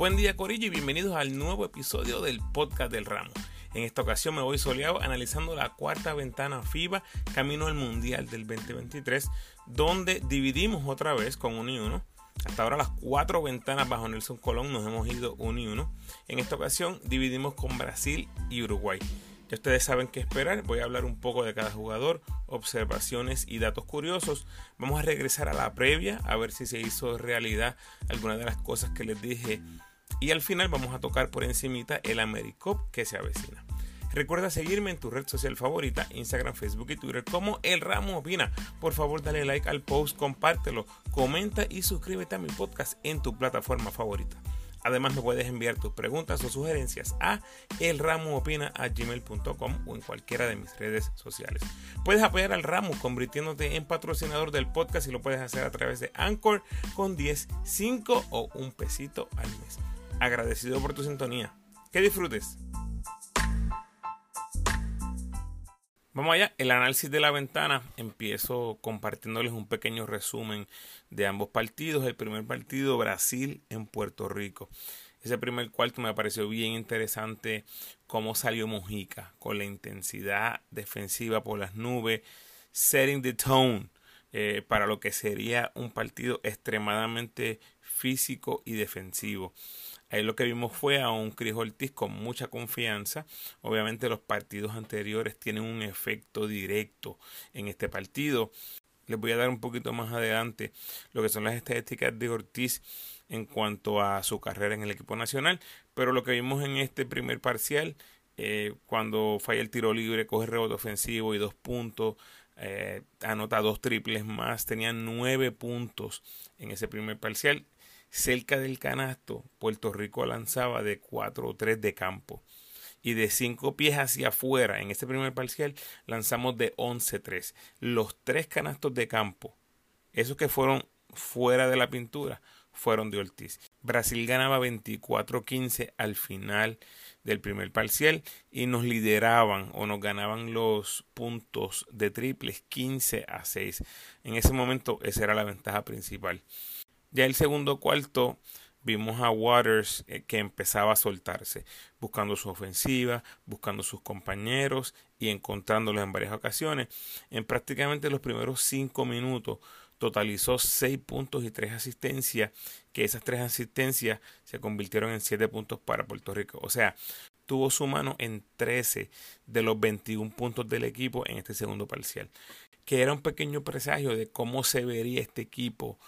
Buen día Corillo y bienvenidos al nuevo episodio del podcast del ramo. En esta ocasión me voy soleado analizando la cuarta ventana FIBA camino al Mundial del 2023, donde dividimos otra vez con 1 y 1. Hasta ahora las cuatro ventanas bajo Nelson Colón nos hemos ido 1 y 1. En esta ocasión dividimos con Brasil y Uruguay. Ya ustedes saben qué esperar. Voy a hablar un poco de cada jugador, observaciones y datos curiosos. Vamos a regresar a la previa a ver si se hizo realidad alguna de las cosas que les dije. Y al final vamos a tocar por encimita el AmeriCop que se avecina. Recuerda seguirme en tu red social favorita, Instagram, Facebook y Twitter como El Ramo Opina. Por favor, dale like al post, compártelo, comenta y suscríbete a mi podcast en tu plataforma favorita. Además me puedes enviar tus preguntas o sugerencias a elramoopina.gmail.com o en cualquiera de mis redes sociales. Puedes apoyar al Ramo convirtiéndote en patrocinador del podcast y lo puedes hacer a través de Anchor con 10, 5 o un pesito al mes. Agradecido por tu sintonía. Que disfrutes. Vamos allá, el análisis de la ventana. Empiezo compartiéndoles un pequeño resumen de ambos partidos. El primer partido, Brasil en Puerto Rico. Ese primer cuarto me pareció bien interesante cómo salió Mojica con la intensidad defensiva por las nubes, setting the tone eh, para lo que sería un partido extremadamente físico y defensivo. Ahí lo que vimos fue a un Cris Ortiz con mucha confianza. Obviamente los partidos anteriores tienen un efecto directo en este partido. Les voy a dar un poquito más adelante lo que son las estadísticas de Ortiz en cuanto a su carrera en el equipo nacional. Pero lo que vimos en este primer parcial, eh, cuando falla el tiro libre, coge rebote ofensivo y dos puntos, eh, anota dos triples más, tenía nueve puntos en ese primer parcial cerca del canasto, Puerto Rico lanzaba de 4 o 3 de campo. Y de 5 pies hacia afuera, en este primer parcial, lanzamos de 11-3. Los tres canastos de campo, esos que fueron fuera de la pintura, fueron de Ortiz. Brasil ganaba 24-15 al final del primer parcial y nos lideraban o nos ganaban los puntos de triples 15 a 6. En ese momento esa era la ventaja principal. Ya el segundo cuarto vimos a Waters eh, que empezaba a soltarse, buscando su ofensiva, buscando sus compañeros y encontrándolos en varias ocasiones. En prácticamente los primeros cinco minutos totalizó seis puntos y tres asistencias, que esas tres asistencias se convirtieron en siete puntos para Puerto Rico. O sea, tuvo su mano en 13 de los 21 puntos del equipo en este segundo parcial, que era un pequeño presagio de cómo se vería este equipo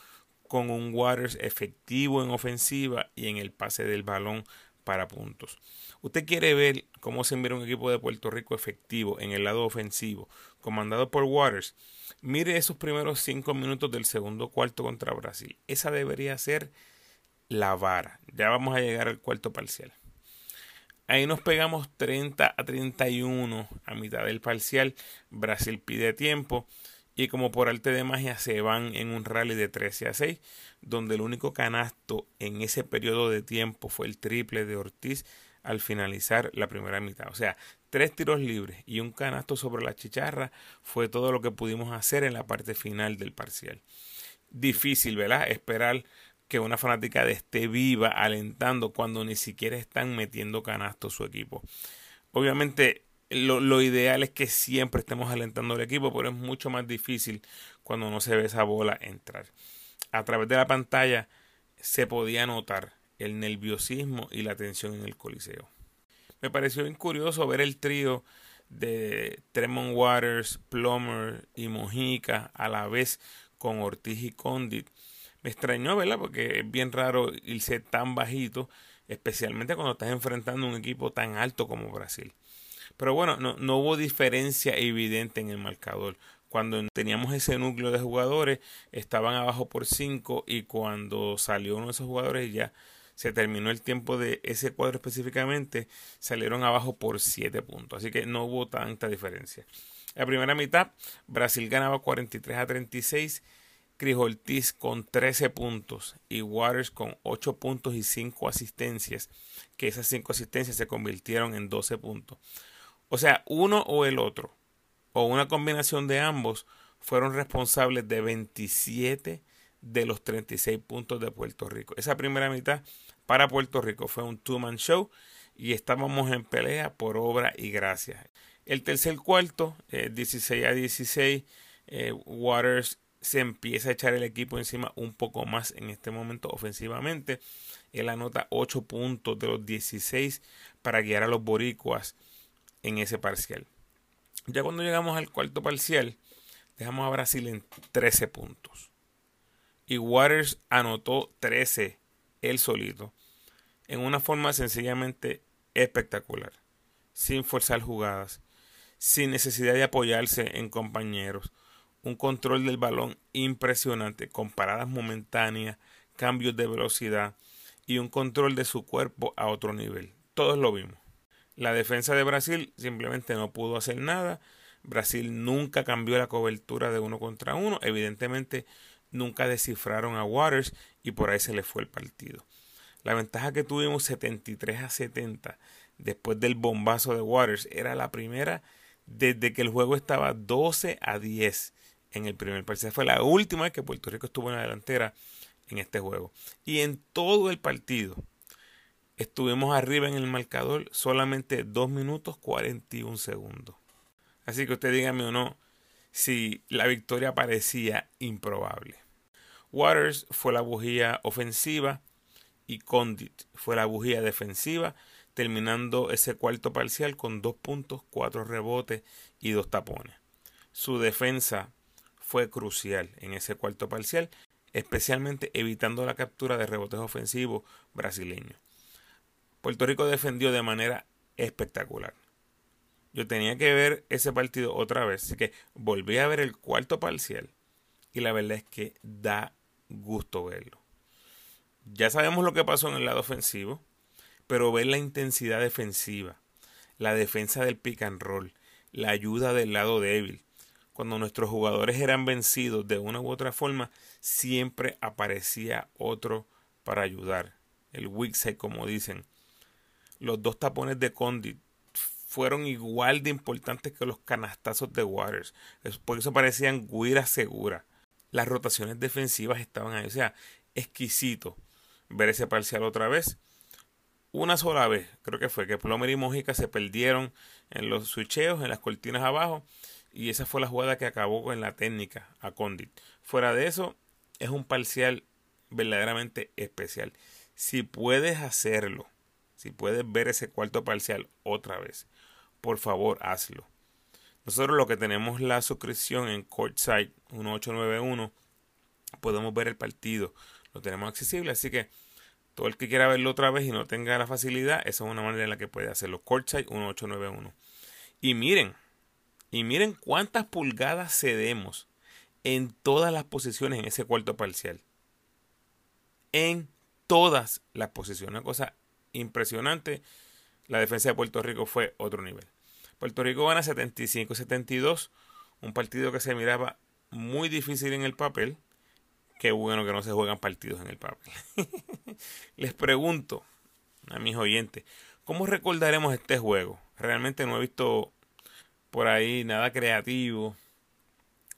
con un Waters efectivo en ofensiva y en el pase del balón para puntos. Usted quiere ver cómo se mira un equipo de Puerto Rico efectivo en el lado ofensivo, comandado por Waters. Mire esos primeros cinco minutos del segundo cuarto contra Brasil. Esa debería ser la vara. Ya vamos a llegar al cuarto parcial. Ahí nos pegamos 30 a 31 a mitad del parcial. Brasil pide tiempo y como por arte de magia se van en un rally de 13 a 6, donde el único canasto en ese periodo de tiempo fue el triple de Ortiz al finalizar la primera mitad. O sea, tres tiros libres y un canasto sobre la chicharra fue todo lo que pudimos hacer en la parte final del parcial. Difícil, ¿verdad? Esperar que una fanática esté viva alentando cuando ni siquiera están metiendo canasto su equipo. Obviamente lo, ideal es que siempre estemos alentando al equipo, pero es mucho más difícil cuando no se ve esa bola entrar. A través de la pantalla se podía notar el nerviosismo y la tensión en el coliseo. Me pareció bien curioso ver el trío de Tremont Waters, Plummer y Mojica a la vez con Ortiz y Condit. Me extrañó, ¿verdad? Porque es bien raro irse tan bajito, especialmente cuando estás enfrentando un equipo tan alto como Brasil. Pero bueno, no, no hubo diferencia evidente en el marcador. Cuando teníamos ese núcleo de jugadores, estaban abajo por 5 y cuando salió uno de esos jugadores ya se terminó el tiempo de ese cuadro específicamente, salieron abajo por 7 puntos. Así que no hubo tanta diferencia. La primera mitad, Brasil ganaba 43 a 36. Cris Ortiz con 13 puntos y Waters con 8 puntos y 5 asistencias, que esas 5 asistencias se convirtieron en 12 puntos. O sea, uno o el otro, o una combinación de ambos, fueron responsables de 27 de los 36 puntos de Puerto Rico. Esa primera mitad para Puerto Rico. Fue un two-man show y estábamos en pelea por obra y gracia. El tercer cuarto, 16 a 16, eh, Waters se empieza a echar el equipo encima un poco más en este momento ofensivamente. Él anota 8 puntos de los 16 para guiar a los boricuas en ese parcial. Ya cuando llegamos al cuarto parcial, dejamos a Brasil en 13 puntos. Y Waters anotó 13 él solito. En una forma sencillamente espectacular. Sin forzar jugadas. Sin necesidad de apoyarse en compañeros un control del balón impresionante, con paradas momentáneas, cambios de velocidad y un control de su cuerpo a otro nivel. Todos lo vimos. La defensa de Brasil simplemente no pudo hacer nada. Brasil nunca cambió la cobertura de uno contra uno. Evidentemente nunca descifraron a Waters y por ahí se le fue el partido. La ventaja que tuvimos 73 a 70 después del bombazo de Waters era la primera desde que el juego estaba 12 a 10 en el primer partido. Fue la última vez que Puerto Rico estuvo en la delantera en este juego. Y en todo el partido estuvimos arriba en el marcador solamente 2 minutos 41 segundos. Así que usted dígame o no si la victoria parecía improbable. Waters fue la bujía ofensiva y Condit fue la bujía defensiva, terminando ese cuarto parcial con 2 puntos, 4 rebotes y 2 tapones. Su defensa fue crucial en ese cuarto parcial, especialmente evitando la captura de rebotes ofensivos brasileños. Puerto Rico defendió de manera espectacular. Yo tenía que ver ese partido otra vez, así que volví a ver el cuarto parcial y la verdad es que da gusto verlo. Ya sabemos lo que pasó en el lado ofensivo, pero ver la intensidad defensiva, la defensa del pick and roll, la ayuda del lado débil, cuando nuestros jugadores eran vencidos de una u otra forma, siempre aparecía otro para ayudar. El weak como dicen. Los dos tapones de Condit fueron igual de importantes que los canastazos de Waters. Por eso parecían guiras seguras. Las rotaciones defensivas estaban ahí. O sea, exquisito ver ese parcial otra vez. Una sola vez, creo que fue que Plomer y Mojica se perdieron en los switcheos, en las cortinas abajo y esa fue la jugada que acabó con la técnica a Condit. Fuera de eso, es un parcial verdaderamente especial. Si puedes hacerlo, si puedes ver ese cuarto parcial otra vez, por favor hazlo. Nosotros lo que tenemos la suscripción en Courtside 1891, podemos ver el partido, lo tenemos accesible, así que todo el que quiera verlo otra vez y no tenga la facilidad, esa es una manera en la que puede hacerlo. Courtside 1891. Y miren, y miren cuántas pulgadas cedemos en todas las posiciones en ese cuarto parcial. En todas las posiciones. Una cosa impresionante. La defensa de Puerto Rico fue otro nivel. Puerto Rico gana 75-72. Un partido que se miraba muy difícil en el papel. Qué bueno que no se juegan partidos en el papel. Les pregunto a mis oyentes, ¿cómo recordaremos este juego? Realmente no he visto por ahí nada creativo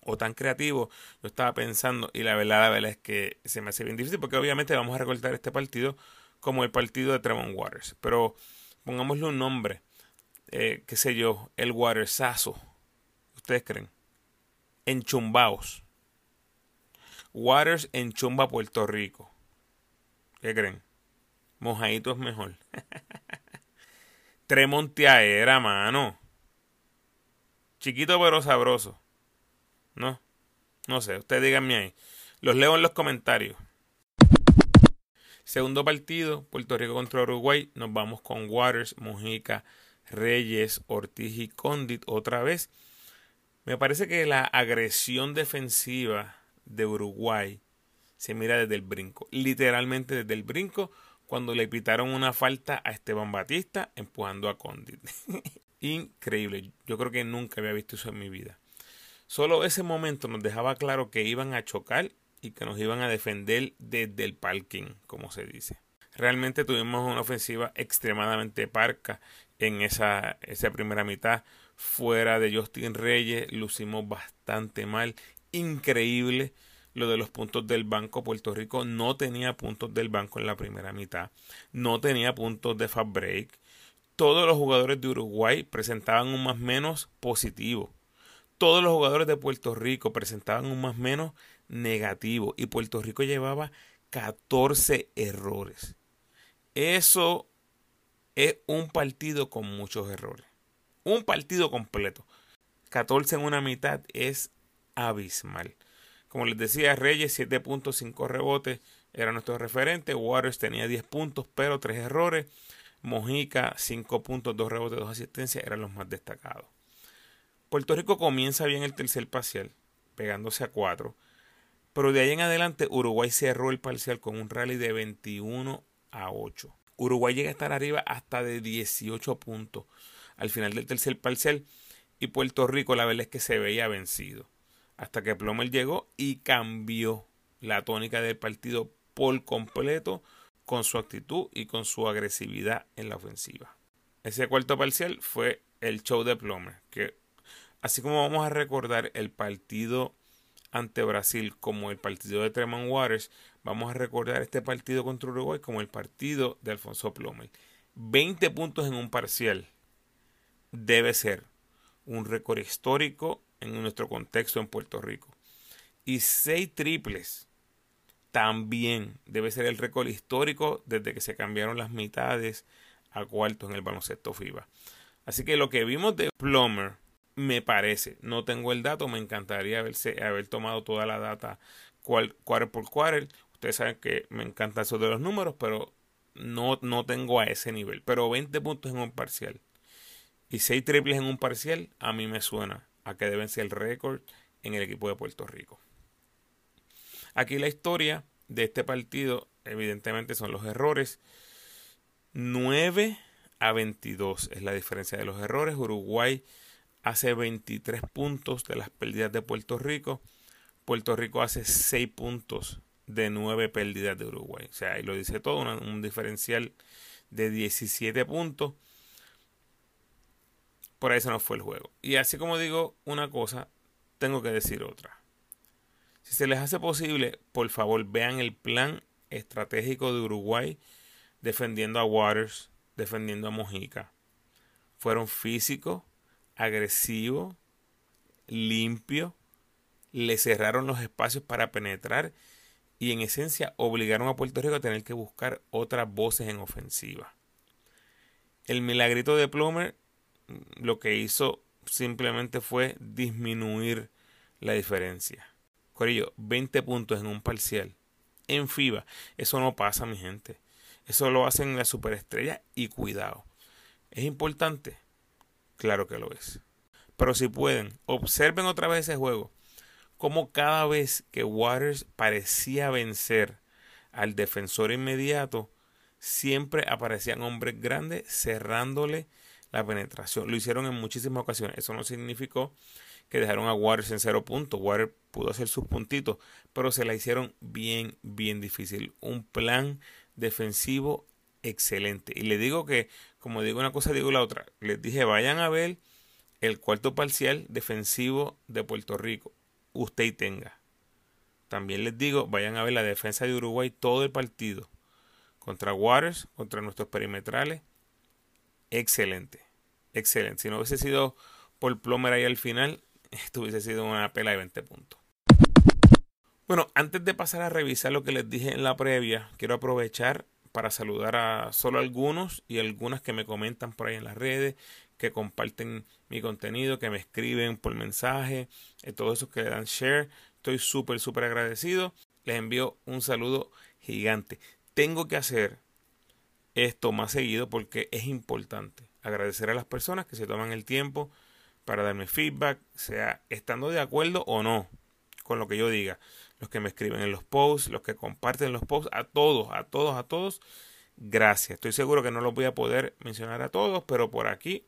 o tan creativo. Yo estaba pensando, y la verdad, la verdad es que se me hace bien difícil, porque obviamente vamos a recortar este partido como el partido de Tremont Waters. Pero pongámosle un nombre, eh, qué sé yo, el Watersazo. ¿Ustedes creen? Enchumbaos. Waters en Chumba, Puerto Rico. ¿Qué creen? Mojadito es mejor. Tremontiaera, mano. Chiquito pero sabroso. No, no sé, ustedes díganme ahí. Los leo en los comentarios. Segundo partido, Puerto Rico contra Uruguay. Nos vamos con Waters, Mojica, Reyes, Ortiz y Condit otra vez. Me parece que la agresión defensiva de Uruguay se mira desde el brinco. Literalmente desde el brinco cuando le pitaron una falta a Esteban Batista empujando a Condit. increíble. Yo creo que nunca había visto eso en mi vida. Solo ese momento nos dejaba claro que iban a chocar y que nos iban a defender desde el parking, como se dice. Realmente tuvimos una ofensiva extremadamente parca en esa, primera mitad. Fuera de Justin Reyes, lucimos bastante mal. Increíble lo de los puntos del banco. Puerto Rico no tenía puntos del banco en la primera mitad, no tenía puntos de fast break. Todos los jugadores de Uruguay presentaban un más menos positivo. Todos los jugadores de Puerto Rico presentaban un más menos negativo y Puerto Rico llevaba 14 errores. Eso es un partido con muchos errores. Un partido completo. 14 en una mitad es abismal. Como les decía, Reyes 7.5 rebotes era nuestro referente. Waters tenía 10 puntos, pero 3 errores. Mojica 5 puntos, 2 rebotes, 2 asistencias eran los más destacados. Puerto Rico comienza bien el tercer parcial, pegándose a 4. Pero de ahí en adelante Uruguay cerró el parcial con un rally de 21 a 8. Uruguay llega a estar arriba hasta de 18 puntos al final del tercer parcial y Puerto Rico la verdad es que se veía vencido. Hasta que Plomer llegó y cambió la tónica del partido por completo con su actitud y con su agresividad en la ofensiva. Ese cuarto parcial fue el show de Plomer, que así como vamos a recordar el partido ante Brasil como el partido de Tremont Waters, vamos a recordar este partido contra Uruguay como el partido de Alfonso Plomer. 20 puntos en un parcial debe ser un récord histórico en nuestro contexto en Puerto Rico. Y seis triples también debe ser el récord histórico desde que se cambiaron las mitades a cuartos en el baloncesto FIBA. Así que lo que vimos de Plummer me parece, no tengo el dato, me encantaría haberse, haber tomado toda la data quarter por quarter. Ustedes saben que me encanta eso de los números, pero no, no tengo a ese nivel. Pero 20 puntos en un parcial y 6 triples en un parcial, a mí me suena a que deben ser el récord en el equipo de Puerto Rico. Aquí la historia de este partido, evidentemente, son los errores. 9 a 22 es la diferencia de los errores. Uruguay hace 23 puntos de las pérdidas de Puerto Rico. Puerto Rico hace 6 puntos de 9 pérdidas de Uruguay. O sea, ahí lo dice todo, un diferencial de 17 puntos por ahí se nos fue el juego. Y así como digo una cosa, tengo que decir otra. Si se les hace posible, por favor vean el plan estratégico de Uruguay defendiendo a Waters, defendiendo a Mojica. Fueron físicos, agresivos, limpios, le cerraron los espacios para penetrar y en esencia obligaron a Puerto Rico a tener que buscar otras voces en ofensiva. El milagrito de Plummer lo que hizo simplemente fue disminuir la diferencia. Corillo, 20 puntos en un parcial. En FIBA. Eso no pasa, mi gente. Eso lo hacen las superestrellas y cuidado. ¿Es importante? Claro que lo es. Pero si pueden, observen otra vez ese juego. Como cada vez que Waters parecía vencer al defensor inmediato, siempre aparecían hombres grandes cerrándole la penetración. Lo hicieron en muchísimas ocasiones. Eso no significó que dejaron a Waters en cero puntos. Waters pudo hacer sus puntitos, pero se la hicieron bien, bien difícil. Un plan defensivo excelente. Y le digo que, como digo una cosa, digo la otra. Les dije, vayan a ver el cuarto parcial defensivo de Puerto Rico. Usted y tenga. También les digo, vayan a ver la defensa de Uruguay todo el partido. Contra Waters, contra nuestros perimetrales. Excelente excelente. Si no hubiese sido por Plomer ahí al final, esto hubiese sido una pela de 20 puntos. Bueno, antes de pasar a revisar lo que les dije en la previa, quiero aprovechar para saludar a solo algunos y algunas que me comentan por ahí en las redes, que comparten mi contenido, que me escriben por mensaje, eh, todos esos que le dan share. Estoy súper, súper agradecido. Les envío un saludo gigante. Tengo que hacer esto más seguido porque es importante agradecer a las personas que se toman el tiempo para darme feedback, sea estando de acuerdo o no con lo que yo diga. Los que me escriben en los posts, los que comparten los posts, a todos, a todos, a todos, gracias. Estoy seguro que no los voy a poder mencionar a todos, pero por aquí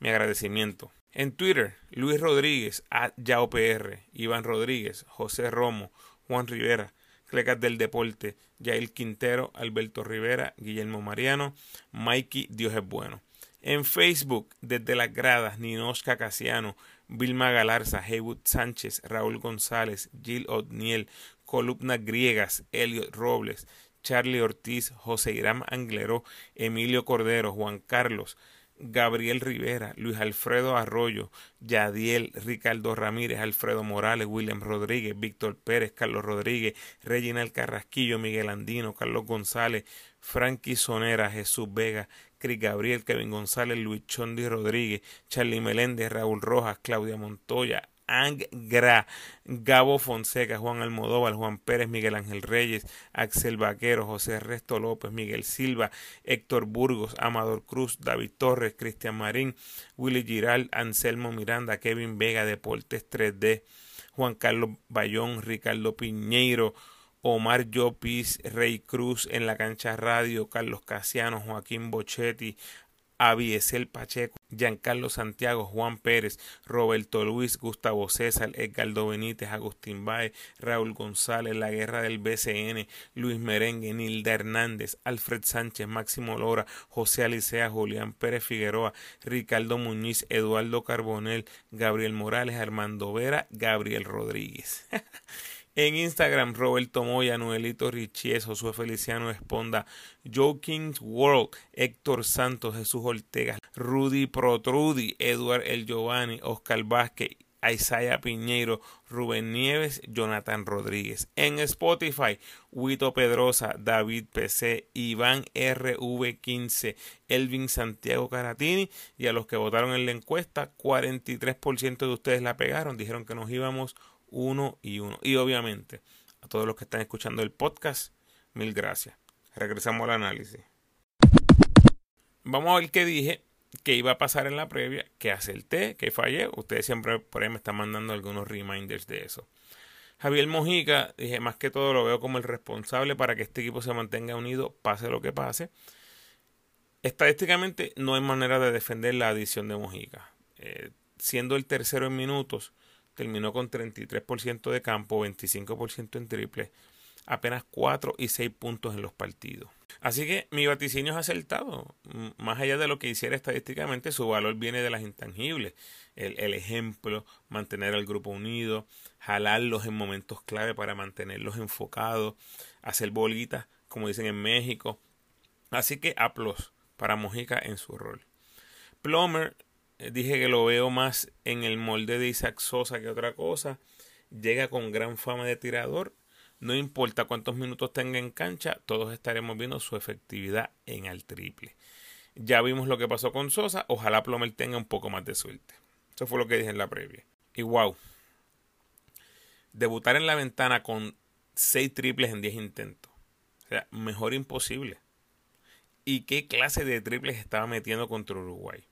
mi agradecimiento. En Twitter, Luis Rodríguez, a YaoPR, Iván Rodríguez, José Romo, Juan Rivera, Clecas del Deporte, Yael Quintero, Alberto Rivera, Guillermo Mariano, Mikey Dios es bueno. En Facebook, desde las gradas, Ninoska Casiano, Vilma Galarza, Heywood Sánchez, Raúl González, Jill O'Neill, columnas griegas, Elliot Robles, Charlie Ortiz, José Irán Angleró, Emilio Cordero, Juan Carlos, Gabriel Rivera, Luis Alfredo Arroyo, Yadiel, Ricardo Ramírez, Alfredo Morales, William Rodríguez, Víctor Pérez, Carlos Rodríguez, Reginald Carrasquillo, Miguel Andino, Carlos González, Frankie Sonera, Jesús Vega, Gabriel, Kevin González, Luis Chondi Rodríguez, Charlie Meléndez, Raúl Rojas, Claudia Montoya, Angra, Gabo Fonseca, Juan Almodóvar, Juan Pérez, Miguel Ángel Reyes, Axel Vaquero, José Resto López, Miguel Silva, Héctor Burgos, Amador Cruz, David Torres, Cristian Marín, Willy Giral, Anselmo Miranda, Kevin Vega, Deportes 3D, Juan Carlos Bayón, Ricardo Piñeiro, Omar Llopis, Rey Cruz en la cancha radio, Carlos Casiano, Joaquín Bochetti, Abiesel Pacheco, Giancarlo Santiago, Juan Pérez, Roberto Luis, Gustavo César, Edgardo Benítez, Agustín Baez, Raúl González, La Guerra del BCN, Luis Merengue, Nilda Hernández, Alfred Sánchez, Máximo Lora, José Alicea, Julián Pérez Figueroa, Ricardo Muñiz, Eduardo Carbonel, Gabriel Morales, Armando Vera, Gabriel Rodríguez. En Instagram, Roberto Moya, Noelito Richies, Josué Feliciano Esponda, Joe Kings World, Héctor Santos, Jesús Ortega, Rudy Protrudi, Eduard El Giovanni, Oscar Vázquez, Isaiah Piñeiro, Rubén Nieves, Jonathan Rodríguez. En Spotify, Huito Pedrosa, David PC, Iván RV15, Elvin Santiago Caratini y a los que votaron en la encuesta, 43% de ustedes la pegaron, dijeron que nos íbamos uno y uno. Y obviamente, a todos los que están escuchando el podcast, mil gracias. Regresamos al análisis. Vamos a ver qué dije, qué iba a pasar en la previa, qué acerté, qué fallé. Ustedes siempre por ahí me están mandando algunos reminders de eso. Javier Mojica, dije, más que todo lo veo como el responsable para que este equipo se mantenga unido, pase lo que pase. Estadísticamente no hay manera de defender la adición de Mojica. Eh, siendo el tercero en minutos, terminó con 33% de campo, 25% en triple, apenas 4 y 6 puntos en los partidos. Así que mi vaticinio es acertado. Más allá de lo que hiciera estadísticamente, su valor viene de las intangibles. El, ejemplo, mantener al grupo unido, jalarlos en momentos clave para mantenerlos enfocados, hacer bolitas, como dicen en México. Así que aplos para Mojica en su rol. Plomer eh, dije que lo veo más en el molde de Isaac Sosa que otra cosa. Llega con gran fama de tirador. No importa cuántos minutos tenga en cancha, todos estaremos viendo su efectividad en el triple. Ya vimos lo que pasó con Sosa. Ojalá Plomer tenga un poco más de suerte. Eso fue lo que dije en la previa. Y wow. Debutar en la ventana con 6 triples en 10 intentos. O sea, mejor imposible. ¿Y qué clase de triples estaba metiendo contra Uruguay?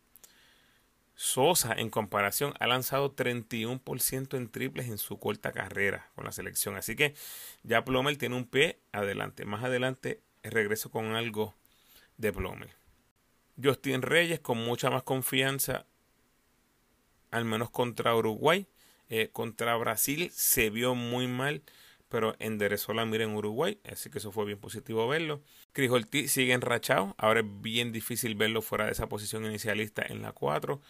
Sosa, en comparación, ha lanzado 31% en triples en su corta carrera con la selección. Así que ya Plomer tiene un pie adelante. Más adelante regreso con algo de Plomer. Justin Reyes con mucha más confianza, al menos contra Uruguay. Eh, contra Brasil se vio muy mal, pero enderezó la mira en Uruguay, así que eso fue bien positivo verlo. Chris Ortiz sigue enrachado, ahora es bien difícil verlo fuera de esa posición inicialista en la 4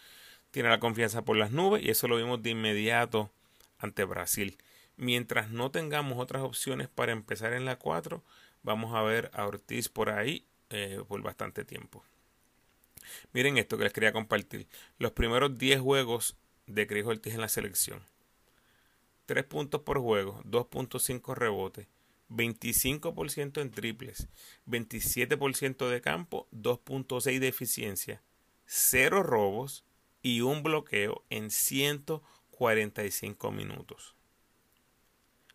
tiene la confianza por las nubes y eso lo vimos de inmediato ante Brasil. Mientras no tengamos otras opciones para empezar en la 4, vamos a ver a Ortiz por ahí eh, por bastante tiempo. Miren esto que les quería compartir. Los primeros 10 juegos de Cris Ortiz en la selección. 3 puntos por juego, 2.5 rebotes, 25% en triples, 27% de campo, 2.6 de eficiencia, 0 robos, y un bloqueo en 145 minutos.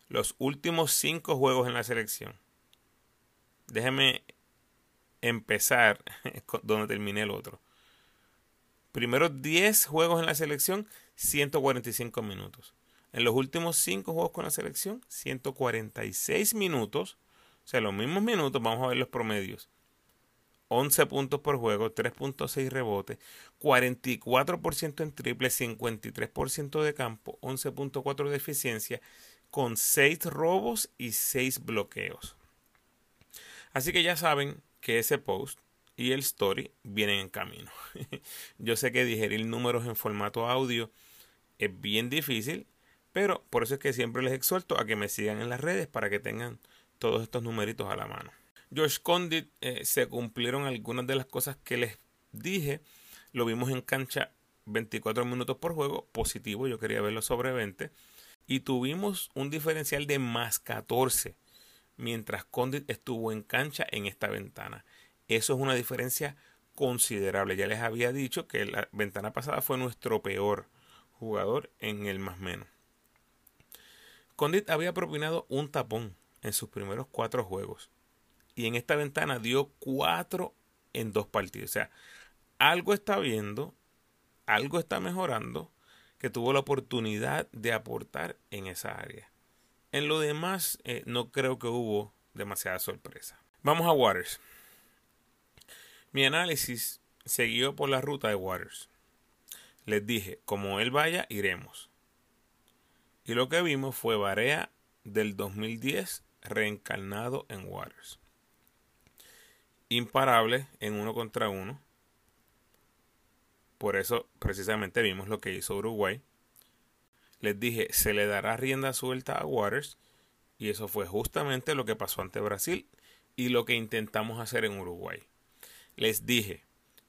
Los últimos cinco juegos en la selección. Déjeme empezar donde terminé el otro. Primeros 10 juegos en la selección, 145 minutos. En los últimos 5 juegos con la selección, 146 minutos. O sea, los mismos minutos, vamos a ver los promedios. 11 puntos por juego, 3.6 rebotes, 44% en triple, 53% de campo, 11.4 de eficiencia, con 6 robos y 6 bloqueos. Así que ya saben que ese post y el story vienen en camino. Yo sé que digerir números en formato audio Es bien difícil, pero por eso es que siempre les exhorto a que me sigan en las redes para que tengan todos estos numeritos a la mano. George Condit eh, se cumplieron algunas de las cosas que les dije. Lo vimos en cancha 24 minutos por juego, positivo, yo quería verlo sobre 20. Y tuvimos un diferencial de más 14 mientras Condit estuvo en cancha en esta ventana. Eso es una diferencia considerable. Ya les había dicho que la ventana pasada fue nuestro peor jugador en el más menos. Condit había propinado un tapón en sus primeros cuatro juegos. Y en esta ventana dio cuatro en dos partidos. O sea, algo está viendo, algo está mejorando, que tuvo la oportunidad de aportar en esa área. En lo demás, eh, no creo que hubo demasiada sorpresa. Vamos a Waters. Mi análisis siguió por la ruta de Waters. Les dije, como él vaya, iremos. Y lo que vimos fue Barea del 2010 reencarnado en Waters. Imparable en uno contra uno. Por eso precisamente vimos lo que hizo Uruguay. Les dije, se le dará rienda suelta a Waters. Y eso fue justamente lo que pasó ante Brasil y lo que intentamos hacer en Uruguay. Les dije,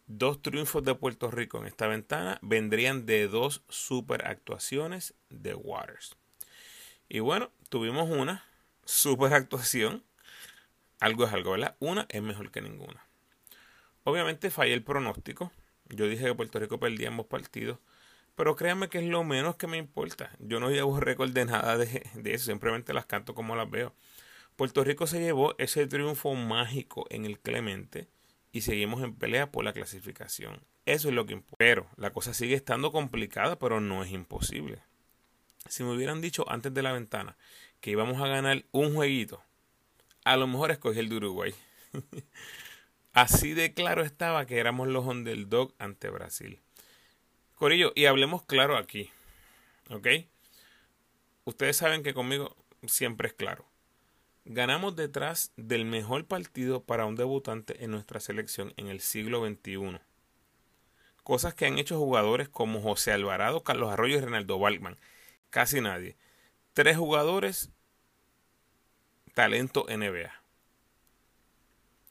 dos triunfos de Puerto Rico en esta ventana vendrían de dos super actuaciones de Waters. Y bueno, tuvimos una super actuación. Algo es algo, ¿verdad? Una es mejor que ninguna. Obviamente fallé el pronóstico. Yo dije que Puerto Rico perdía ambos partidos. Pero créanme que es lo menos que me importa. Yo no llevo récord de nada de, eso. Simplemente las canto como las veo. Puerto Rico se llevó ese triunfo mágico en el Clemente. Y seguimos en pelea por la clasificación. Eso es lo que importa. Pero la cosa sigue estando complicada, pero no es imposible. Si me hubieran dicho antes de la ventana que íbamos a ganar un jueguito, a lo mejor escogí el de Uruguay. Así de claro estaba que éramos los underdog ante Brasil. Corillo, y hablemos claro aquí. ¿Ok? Ustedes saben que conmigo siempre es claro. Ganamos detrás del mejor partido para un debutante en nuestra selección en el siglo XXI. Cosas que han hecho jugadores como José Alvarado, Carlos Arroyo y Renaldo Balkman. Casi nadie tres jugadores talento NBA.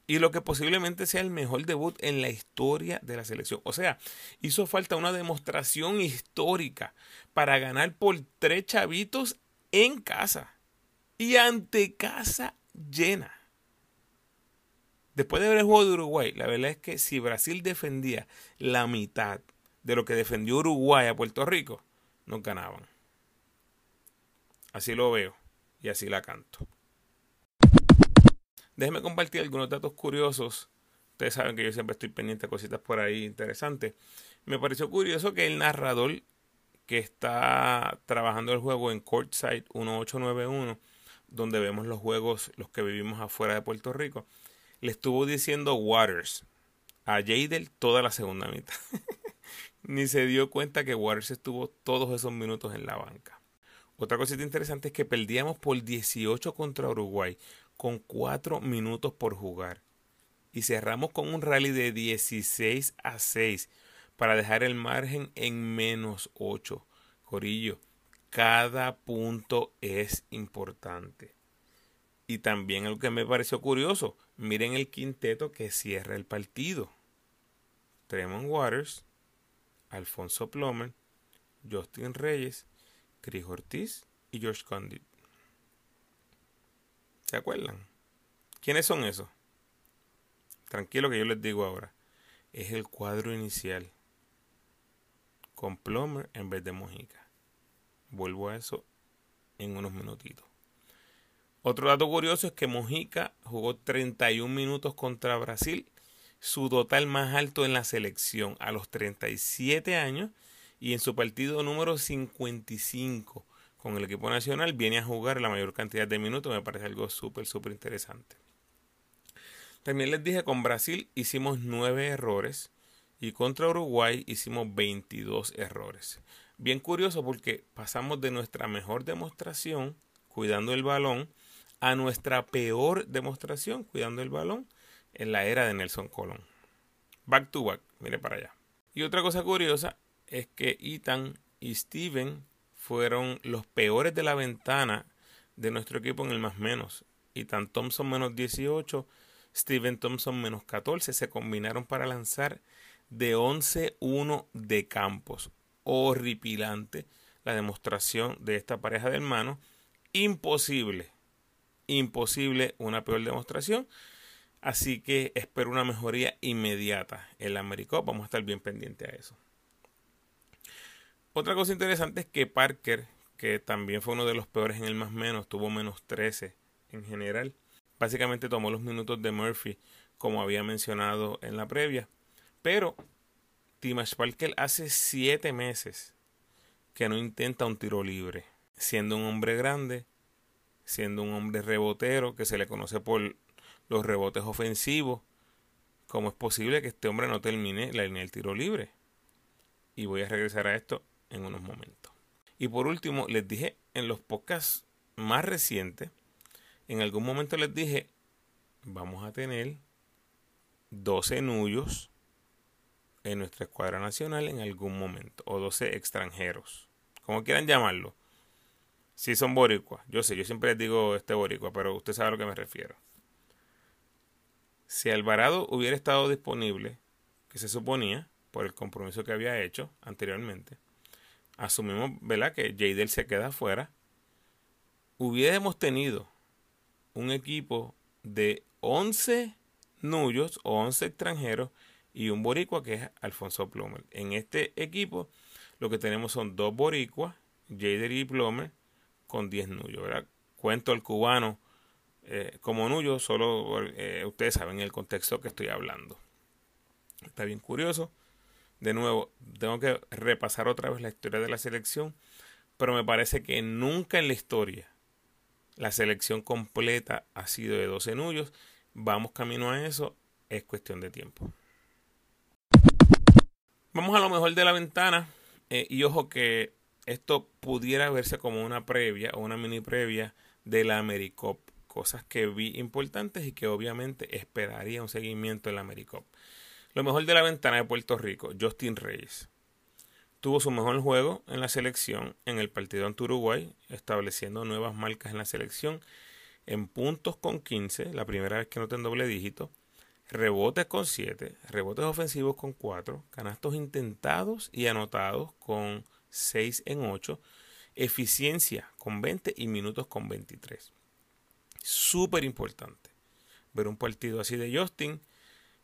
Y lo que posiblemente sea el mejor debut en la historia de la selección. O sea, hizo falta una demostración histórica para ganar por tres chavitos en casa y ante casa llena. Después de ver el juego de Uruguay, la verdad es que si Brasil defendía la mitad de lo que defendió Uruguay a Puerto Rico, no ganaban. Así lo veo y así la canto. Déjenme compartir algunos datos curiosos. Ustedes saben que yo siempre estoy pendiente de cositas por ahí interesantes. Me pareció curioso que el narrador que está trabajando el juego en Courtside 1891, donde vemos los juegos, los que vivimos afuera de Puerto Rico, le estuvo diciendo Waters a Jadel toda la segunda mitad. Ni se dio cuenta que Waters estuvo todos esos minutos en la banca. Otra cosita interesante es que perdíamos por 18 contra Uruguay con 4 minutos por jugar. Y cerramos con un rally de 16 a 6 para dejar el margen en menos 8. Corillo, cada punto es importante. Y también algo que me pareció curioso, miren el quinteto que cierra el partido. Tremont Waters, Alfonso Plomer, Justin Reyes, Chris Ortiz y George Condit. ¿Se acuerdan? ¿Quiénes son esos? Tranquilo que yo les digo ahora. Es el cuadro inicial. Con Plomer en vez de Mojica. Vuelvo a eso en unos minutitos. Otro dato curioso es que Mojica jugó 31 minutos contra Brasil, su total más alto en la selección a los 37 años y en su partido número 55 con el equipo nacional viene a jugar la mayor cantidad de minutos. Me parece algo súper, súper interesante. También les dije, con Brasil hicimos 9 errores y contra Uruguay hicimos 22 errores. Bien curioso porque pasamos de nuestra mejor demostración cuidando el balón a nuestra peor demostración cuidando el balón en la era de Nelson Colón. Back to back, mire para allá. Y otra cosa curiosa es que Ethan y Steven fueron los peores de la ventana de nuestro equipo en el más menos. Y tan Thompson menos 18, Steven Thompson menos 14 se combinaron para lanzar de 11-1 de campos. Horripilante la demostración de esta pareja de hermanos. Imposible, imposible una peor demostración. Así que espero una mejoría inmediata en la Americop. Vamos a estar bien pendientes a eso. Otra cosa interesante es que Parker, que también fue uno de los peores en el más menos, tuvo menos 13 en general. Básicamente tomó los minutos de Murphy, como había mencionado en la previa. Pero Timash Parker hace 7 meses que no intenta un tiro libre, siendo un hombre grande, siendo un hombre rebotero que se le conoce por los rebotes ofensivos. ¿Cómo es posible que este hombre no termine la línea del tiro libre? Y voy a regresar a esto en unos momentos. Y por último, les dije en los podcasts más recientes, en algún momento les dije, vamos a tener 12 nullos en nuestra escuadra nacional en algún momento, o 12 extranjeros, como quieran llamarlo. Si son boricuas, yo sé, yo siempre les digo este boricua, pero usted sabe a lo que me refiero. Si Alvarado hubiera estado disponible, que se suponía, por el compromiso que había hecho anteriormente, asumimos, ¿verdad?, que Jadel se queda afuera, hubiéramos tenido un equipo de 11 nullos o 11 extranjeros y un boricua que es Alfonso Plomer. En este equipo lo que tenemos son dos boricuas, Jader y Plomer, con 10 nullos, ¿verdad? Cuento el cubano eh, como nullo, solo eh, ustedes saben el contexto que estoy hablando. Está bien curioso. De nuevo, tengo que repasar otra vez la historia de la selección, pero me parece que nunca en la historia la selección completa ha sido de 12 nullos. Vamos camino a eso, es cuestión de tiempo. Vamos a lo mejor de la ventana eh, y ojo que esto pudiera verse como una previa o una mini previa de la AmeriCop. Cosas que vi importantes y que obviamente esperaría un seguimiento en la AmeriCop. Lo mejor de la ventana de Puerto Rico, Justin Reyes. Tuvo su mejor juego en la selección en el partido ante Uruguay, estableciendo nuevas marcas en la selección en puntos con 15, la primera vez que no en doble dígito, rebotes con 7, rebotes ofensivos con 4, canastos intentados y anotados con 6 en 8, eficiencia con 20 y minutos con 23. Súper importante ver un partido así de Justin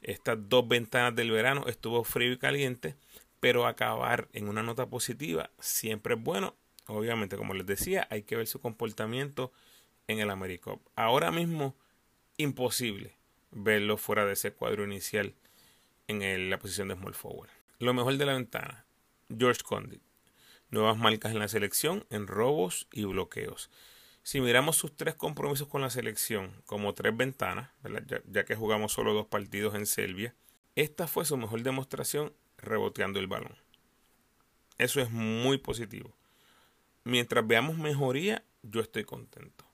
estas dos ventanas del verano estuvo frío y caliente, pero acabar en una nota positiva siempre es bueno. Obviamente, como les decía, hay que ver su comportamiento en el AmeriCup. Ahora mismo, imposible verlo fuera de ese cuadro inicial en la posición de small forward. Lo mejor de la ventana, George Condit. Nuevas marcas en la selección en robos y bloqueos. Si miramos sus tres compromisos con la selección como tres ventanas, ya, que jugamos solo dos partidos en Serbia, esta fue su mejor demostración reboteando el balón. Eso es muy positivo. Mientras veamos mejoría, yo estoy contento.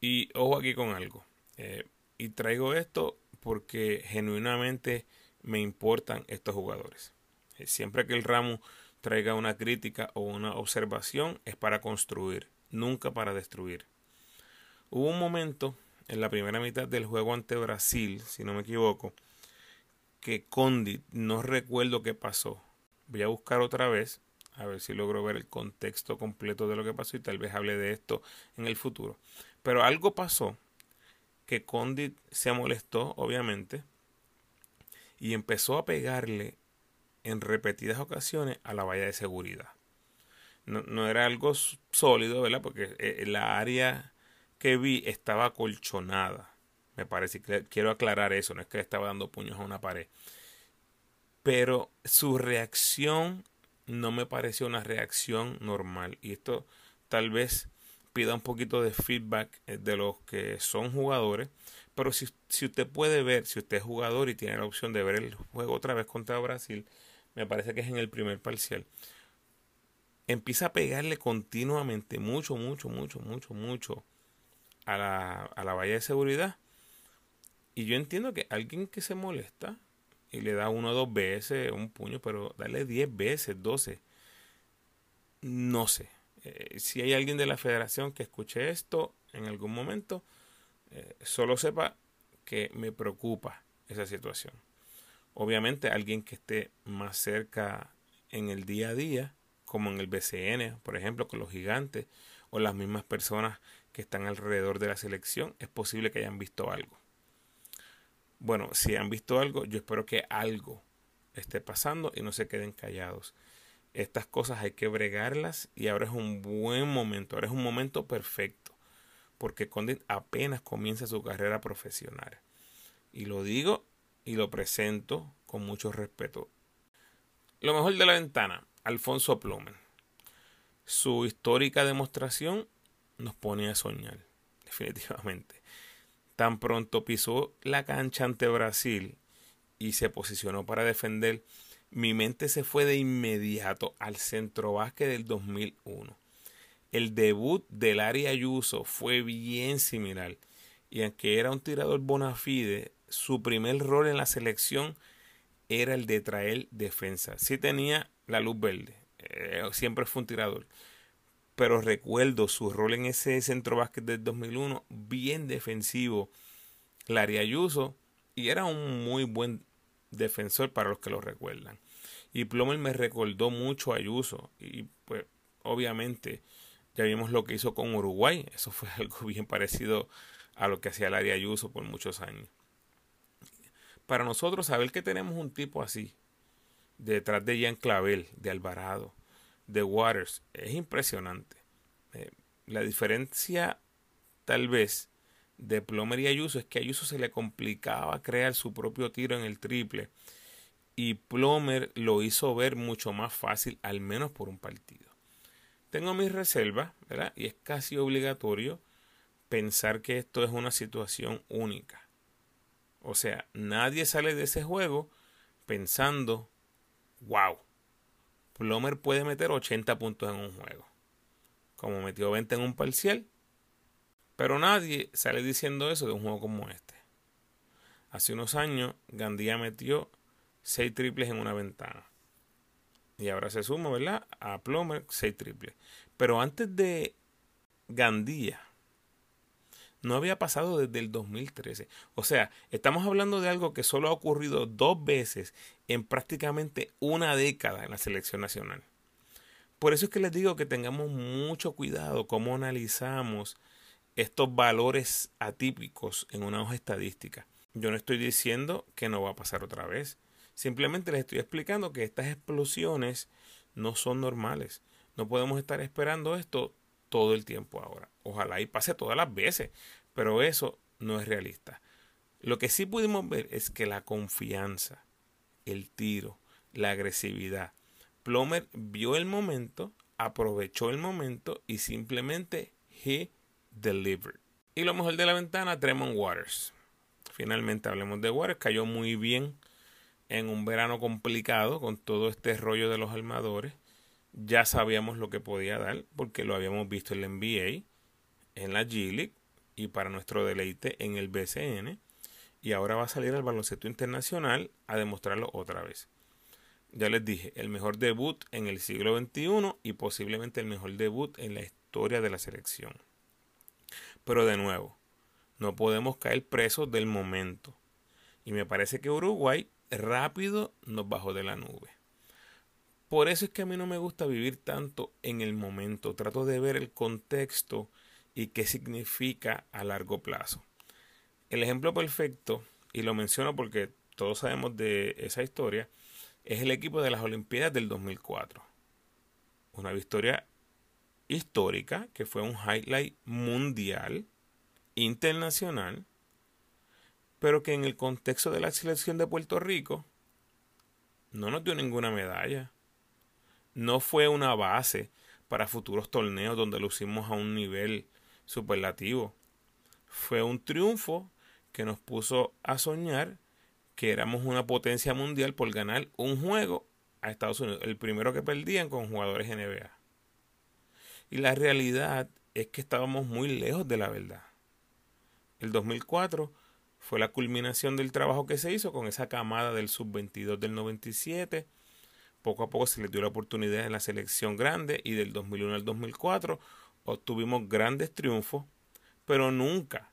Y ojo aquí con algo. Eh, y traigo esto porque genuinamente me importan estos jugadores. Eh, siempre que el ramo traiga una crítica o una observación es para construir, nunca para destruir. Hubo un momento en la primera mitad del juego ante Brasil, si no me equivoco, que Condit, no recuerdo qué pasó. Voy a buscar otra vez, a ver si logro ver el contexto completo de lo que pasó y tal vez hable de esto en el futuro. Pero algo pasó que Condit se molestó, obviamente, y empezó a pegarle en repetidas ocasiones a la valla de seguridad. No, no era algo sólido, ¿verdad? Porque eh, la área que vi estaba colchonada. Me parece quiero aclarar eso, no es que estaba dando puños a una pared. Pero su reacción no me pareció una reacción normal. Y esto tal vez pida un poquito de feedback eh, de los que son jugadores. Pero si, si usted puede ver, si usted es jugador y tiene la opción de ver el juego otra vez contra Brasil, me parece que es en el primer parcial. Empieza a pegarle continuamente, mucho, mucho, mucho, mucho, mucho a la, a la valla de seguridad. Y yo entiendo que alguien que se molesta y le da uno o dos veces un puño, pero darle diez veces, doce, no sé. Eh, si hay alguien de la federación que escuche esto en algún momento, eh, solo sepa que me preocupa esa situación. Obviamente alguien que esté más cerca en el día a día, como en el BCN, por ejemplo, con los gigantes, o las mismas personas que están alrededor de la selección, es posible que hayan visto algo. Bueno, si han visto algo, yo espero que algo esté pasando y no se queden callados. Estas cosas hay que bregarlas y ahora es un buen momento, ahora es un momento perfecto, porque Condit apenas comienza su carrera profesional. Y lo digo y lo presento con mucho respeto. Lo mejor de la ventana, Alfonso Plomen. Su histórica demostración nos pone a soñar, definitivamente. Tan pronto pisó la cancha ante Brasil y se posicionó para defender, mi mente se fue de inmediato al centro básquet del 2001. El debut del Ari Ayuso fue bien similar y aunque era un tirador bona fide, su primer rol en la selección era el de traer defensa. Sí tenía la luz verde, eh, siempre fue un tirador. Pero recuerdo su rol en ese centro básquet del 2001, bien defensivo. Larry Ayuso, y era un muy buen defensor para los que lo recuerdan. Y Plomer me recordó mucho a Ayuso. Y pues, obviamente, ya vimos lo que hizo con Uruguay. Eso fue algo bien parecido a lo que hacía Larry Ayuso por muchos años. Para nosotros, saber que tenemos un tipo así, detrás de Jean Clavel, de Alvarado, de Waters, es impresionante. Eh, la diferencia, tal vez, de Plomer y Ayuso es que a Ayuso se le complicaba crear su propio tiro en el triple y Plomer lo hizo ver mucho más fácil, al menos por un partido. Tengo mis reservas, ¿verdad? Y es casi obligatorio pensar que esto es una situación única. O sea, nadie sale de ese juego pensando, wow, Plomer puede meter 80 puntos en un juego. Como metió 20 en un parcial, pero nadie sale diciendo eso de un juego como este. Hace unos años, Gandía metió 6 triples en una ventana. Y ahora se suma, ¿verdad? A Plomer 6 triples. Pero antes de Gandía, no había pasado desde el 2013. O sea, estamos hablando de algo que solo ha ocurrido dos veces en prácticamente una década en la selección nacional. Por eso es que les digo que tengamos mucho cuidado cómo analizamos estos valores atípicos en una hoja estadística. Yo no estoy diciendo que no va a pasar otra vez. Simplemente les estoy explicando que estas explosiones no son normales. No podemos estar esperando esto todo el tiempo ahora. Ojalá y pase todas las veces, pero eso no es realista. Lo que sí pudimos ver es que la confianza, el tiro, la agresividad. Plomer vio el momento, aprovechó el momento y simplemente he Delivered. Y lo mejor de la ventana, Tremont Waters. Finalmente hablemos de Waters. Cayó muy bien en un verano complicado con todo este rollo de los armadores. Ya sabíamos lo que podía dar porque lo habíamos visto en la NBA, en la G League y para nuestro deleite en el BCN. Y ahora va a salir al baloncesto internacional a demostrarlo otra vez. Ya les dije, el mejor debut en el siglo XXI y posiblemente el mejor debut en la historia de la selección. Pero de nuevo, no podemos caer presos del momento. Y me parece que Uruguay rápido nos bajó de la nube. Por eso es que a mí no me gusta vivir tanto en el momento. Trato de ver el contexto y qué significa a largo plazo. El ejemplo perfecto, y lo menciono porque todos sabemos de esa historia, es el equipo de las Olimpiadas del 2004. Una victoria histórica, que fue un highlight mundial, internacional, pero que en el contexto de la selección de Puerto Rico no nos dio ninguna medalla. No fue una base para futuros torneos donde lucimos a un nivel superlativo. Fue un triunfo que nos puso a soñar que éramos una potencia mundial por ganar un juego a Estados Unidos, el primero que perdían con jugadores NBA. Y la realidad es que estábamos muy lejos de la verdad. El 2004 fue la culminación del trabajo que se hizo con esa camada del sub-22 del 97, Poco a poco se les dio la oportunidad en la selección grande y del 2001 al 2004 obtuvimos grandes triunfos, pero nunca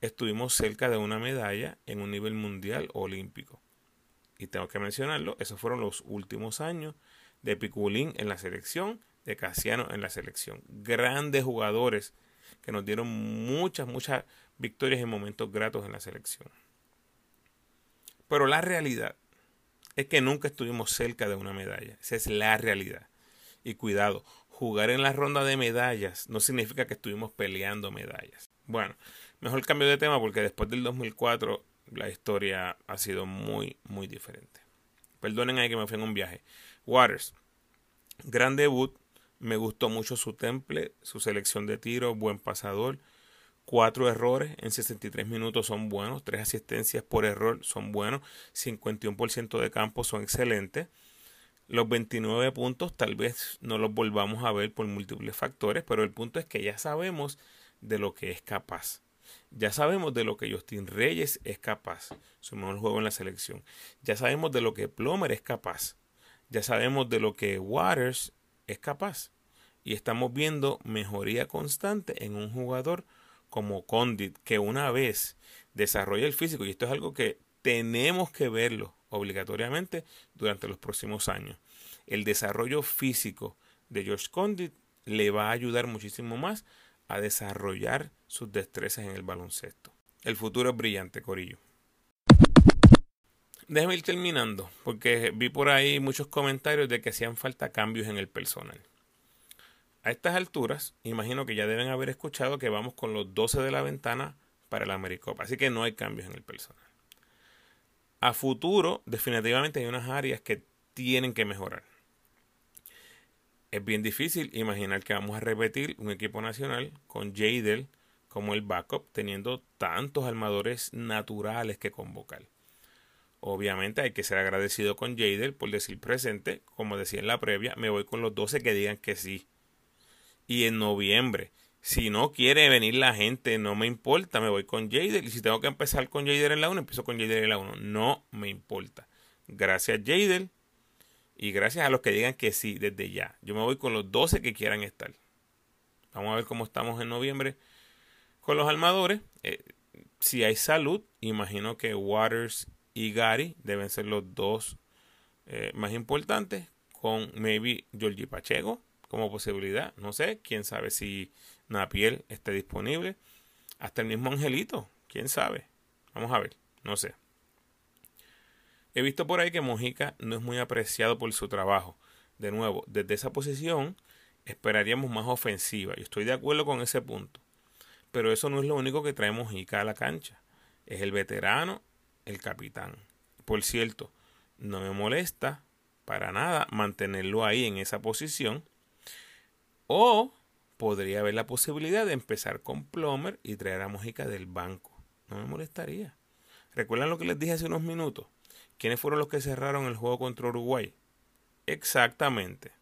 estuvimos cerca de una medalla en un nivel mundial o olímpico. Y tengo que mencionarlo, esos fueron los últimos años de Piculín en la selección, de Casiano en la selección. Grandes jugadores que nos dieron muchas, muchas victorias y momentos gratos en la selección. Pero la realidad es que nunca estuvimos cerca de una medalla. Esa es la realidad. Y cuidado, jugar en la ronda de medallas no significa que estuvimos peleando medallas. Bueno, mejor cambio de tema porque después del 2004 la historia ha sido muy, muy diferente. Perdonen ahí que me fui en un viaje. Waters, gran debut. Me gustó mucho su temple, su selección de tiro, buen pasador. Cuatro errores en 63 minutos son buenos. Tres asistencias por error son buenos. 51% de campo son excelentes. Los 29 puntos tal vez no los volvamos a ver por múltiples factores, pero el punto es que ya sabemos de lo que es capaz. Ya sabemos de lo que Justin Reyes es capaz, su mejor juego en la selección. Ya sabemos de lo que Plomer es capaz. Ya sabemos de lo que Waters es capaz. Y estamos viendo mejoría constante en un jugador como Condit, que una vez desarrolla el físico, y esto es algo que tenemos que verlo obligatoriamente durante los próximos años. El desarrollo físico de George Condit le va a ayudar muchísimo más a desarrollar sus destrezas en el baloncesto. El futuro es brillante, Corillo. Déjame ir terminando, porque vi por ahí muchos comentarios de que hacían falta cambios en el personal. A estas alturas, imagino que ya deben haber escuchado que vamos con los 12 de la ventana para el Americopa, así que no hay cambios en el personal. A futuro, definitivamente hay unas áreas que tienen que mejorar es bien difícil imaginar que vamos a repetir un equipo nacional con Jadel como el backup, teniendo tantos armadores naturales que convocar. Obviamente hay que ser agradecido con Jadel por decir presente, como decía en la previa, me voy con los 12 que digan que sí. Y en noviembre, si no quiere venir la gente, no me importa, me voy con Jadel. Y si tengo que empezar con Jadel en la 1, empiezo con Jadel en la 1. No me importa. Gracias Jadel y gracias a los que digan que sí desde ya. Yo me voy con los 12 que quieran estar. Vamos a ver cómo estamos en noviembre con los armadores. Eh, si hay salud, imagino que Waters y Gary deben ser los dos eh, más importantes. Con maybe Georgie Pacheco como posibilidad. No sé, quién sabe si Napiel esté disponible. Hasta el mismo Angelito, quién sabe. Vamos a ver, no sé. He visto por ahí que Mojica no es muy apreciado por su trabajo. De nuevo, desde esa posición esperaríamos más ofensiva. Y estoy de acuerdo con ese punto. Pero eso no es lo único que trae Mojica a la cancha. Es el veterano, el capitán. Por cierto, no me molesta para nada mantenerlo ahí en esa posición. O podría haber la posibilidad de empezar con Plomer y traer a Mojica del banco. No me molestaría. ¿Recuerdan lo que les dije hace unos minutos? ¿Quiénes fueron los que cerraron el juego contra Uruguay? Exactamente.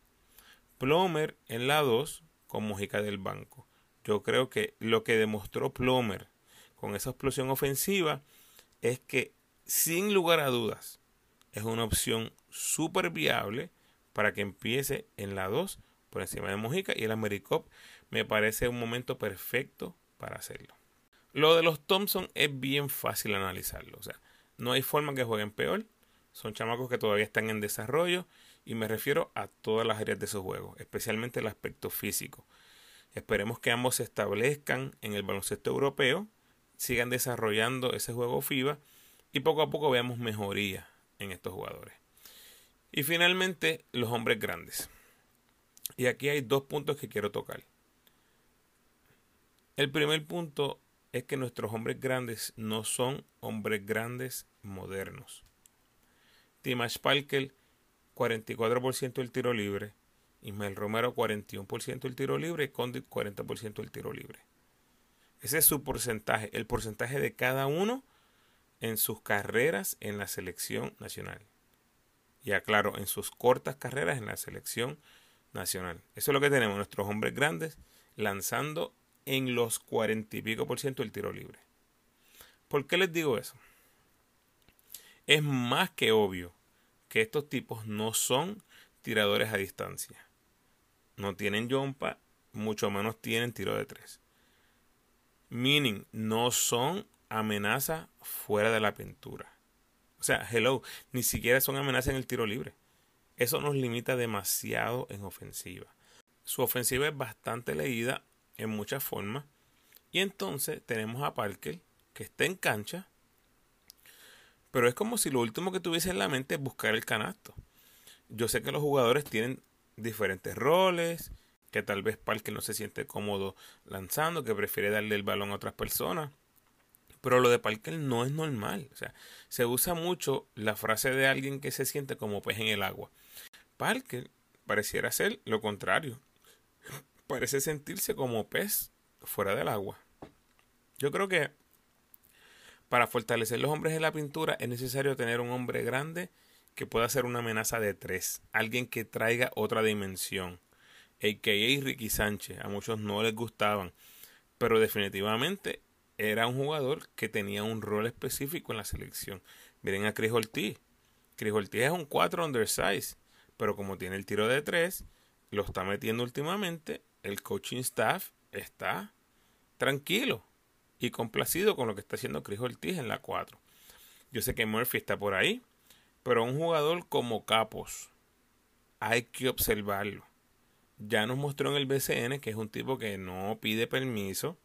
Plomer en la 2 con Mojica del banco. Yo creo que lo que demostró Plomer con esa explosión ofensiva es que sin lugar a dudas es una opción súper viable para que empiece en la 2 por encima de Mojica y el Americop me parece un momento perfecto para hacerlo. Lo de los Thompson es bien fácil analizarlo. O sea, no hay forma que jueguen peor. Son chamacos que todavía están en desarrollo y me refiero a todas las áreas de su juego, especialmente el aspecto físico. Esperemos que ambos se establezcan en el baloncesto europeo, sigan desarrollando ese juego FIBA y poco a poco veamos mejoría en estos jugadores. Y finalmente, los hombres grandes. Y aquí hay dos puntos que quiero tocar. El primer punto es que nuestros hombres grandes no son hombres grandes modernos. Timash Parker, 44% del tiro libre. Ismael Romero, 41% del tiro libre. Y Condit, 40% del tiro libre. Ese es su porcentaje, el porcentaje de cada uno en sus carreras en la selección nacional. Y aclaro, en sus cortas carreras en la selección nacional. Eso es lo que tenemos, nuestros hombres grandes lanzando en los 40 y pico por ciento del tiro libre. ¿Por qué les digo eso? Es más que obvio que estos tipos no son tiradores a distancia. No tienen jumpa, mucho menos tienen tiro de tres. Meaning, no son amenaza fuera de la pintura. O sea, hello, ni siquiera son amenazas en el tiro libre. Eso nos limita demasiado en ofensiva. Su ofensiva es bastante leída en muchas formas. Y entonces tenemos a Parker, que está en cancha, pero es como si lo último que tuviese en la mente es buscar el canasto. Yo sé que los jugadores tienen diferentes roles, que tal vez Parker no se siente cómodo lanzando, que prefiere darle el balón a otras personas. Pero lo de Parker no es normal. O sea, se usa mucho la frase de alguien que se siente como pez en el agua. Parker pareciera ser lo contrario. Parece sentirse como pez fuera del agua. Yo creo que para fortalecer los hombres en la pintura es necesario tener un hombre grande que pueda ser una amenaza de tres. Alguien que traiga otra dimensión. A.K.A. Ricky Sánchez. A muchos no les gustaban. Pero definitivamente era un jugador que tenía un rol específico en la selección. Miren a Chris Ortiz. Chris Ortiz es un 4 undersize, pero como tiene el tiro de 3, lo está metiendo últimamente, el coaching staff está tranquilo y complacido con lo que está haciendo Chris Ortiz en la 4. Yo sé que Murphy está por ahí, pero un jugador como Capos hay que observarlo. Ya nos mostró en el BCN que es un tipo que no pide permiso,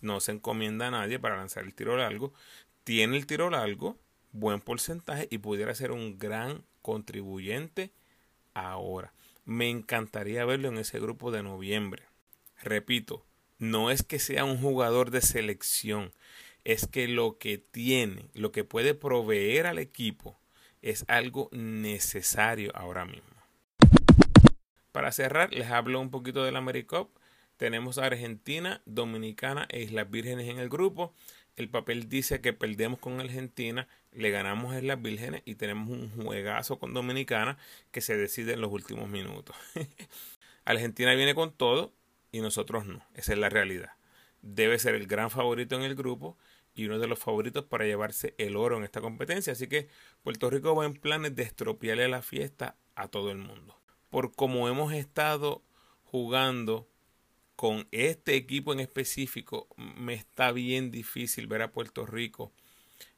no se encomienda a nadie para lanzar el tiro largo, tiene el tiro largo, buen porcentaje y pudiera ser un gran contribuyente ahora. Me encantaría verlo en ese grupo de noviembre. Repito, no es que sea un jugador de selección, es que lo que tiene, lo que puede proveer al equipo es algo necesario ahora mismo. Para cerrar, les hablo un poquito del AmeriCup. Tenemos a Argentina, Dominicana e Islas Vírgenes en el grupo. El papel dice que perdemos con Argentina, le ganamos a Islas Vírgenes y tenemos un juegazo con Dominicana que se decide en los últimos minutos. Argentina viene con todo y nosotros no. Esa es la realidad. Debe ser el gran favorito en el grupo y uno de los favoritos para llevarse el oro en esta competencia. Así que Puerto Rico va en planes de estropearle la fiesta a todo el mundo. Por como hemos estado jugando con este equipo en específico, me está bien difícil ver a Puerto Rico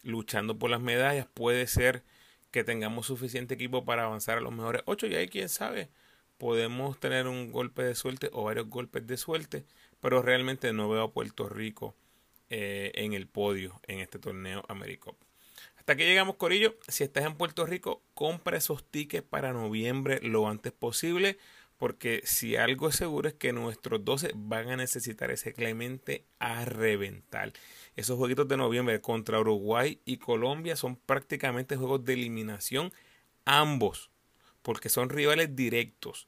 luchando por las medallas. Puede ser que tengamos suficiente equipo para avanzar a los mejores ocho y ahí quién sabe, podemos tener un golpe de suerte o varios golpes de suerte, pero realmente no veo a Puerto Rico eh, en el podio en este torneo Americop. Hasta que llegamos, Corillo. Si estás en Puerto Rico, compra esos tickets para noviembre lo antes posible. Porque si algo es seguro es que nuestros 12 van a necesitar ese Clemente a reventar. Esos jueguitos de noviembre contra Uruguay y Colombia son prácticamente juegos de eliminación ambos. Porque son rivales directos.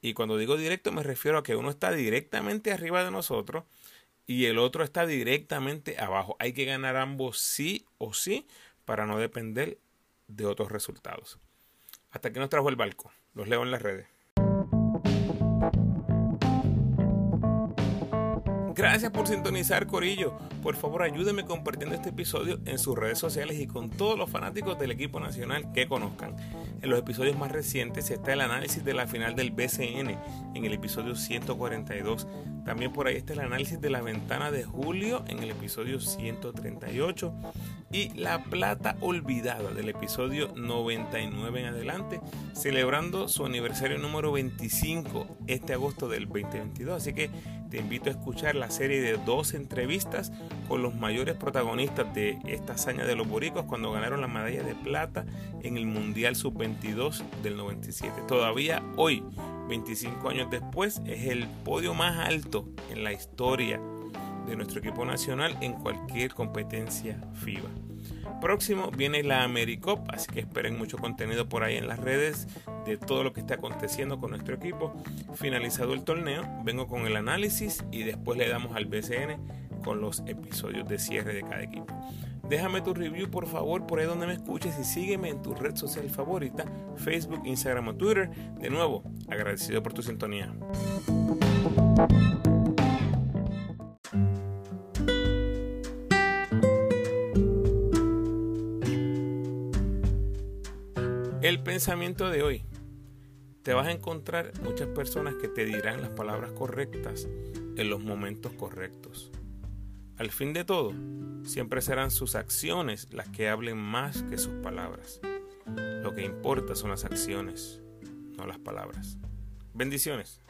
Y cuando digo directo me refiero a que uno está directamente arriba de nosotros y el otro está directamente abajo. Hay que ganar ambos sí o sí para no depender de otros resultados. Hasta aquí nos trajo el barco. Los leo en las redes. Gracias por sintonizar, Corillo. Por favor, ayúdenme compartiendo este episodio en sus redes sociales y con todos los fanáticos del equipo nacional que conozcan. En los episodios más recientes está el análisis de la final del BCN en el episodio 142. También por ahí está el análisis de la ventana de julio en el episodio 138 y la plata olvidada del episodio 99 en adelante, celebrando su aniversario número 25 este agosto del 2022. Así que te invito a escuchar la serie de dos entrevistas con los mayores protagonistas de esta hazaña de los boricos cuando ganaron la medalla de plata en el Mundial Sub-22 del 97. Todavía hoy, 25 años después, es el podio más alto en la historia de nuestro equipo nacional en cualquier competencia FIBA. Próximo viene la AmeriCop, así que esperen mucho contenido por ahí en las redes de todo lo que está aconteciendo con nuestro equipo. Finalizado el torneo, vengo con el análisis y después le damos al BCN con los episodios de cierre de cada equipo. Déjame tu review por favor por ahí donde me escuches y sígueme en tu red social favorita, Facebook, Instagram o Twitter. De nuevo, agradecido por tu sintonía. El pensamiento de hoy. te vas a encontrar muchas personas que te dirán las palabras correctas en los momentos correctos. Al fin de todo, siempre serán sus acciones las que hablen más que sus palabras. Lo que importa son las acciones, no las palabras. Bendiciones.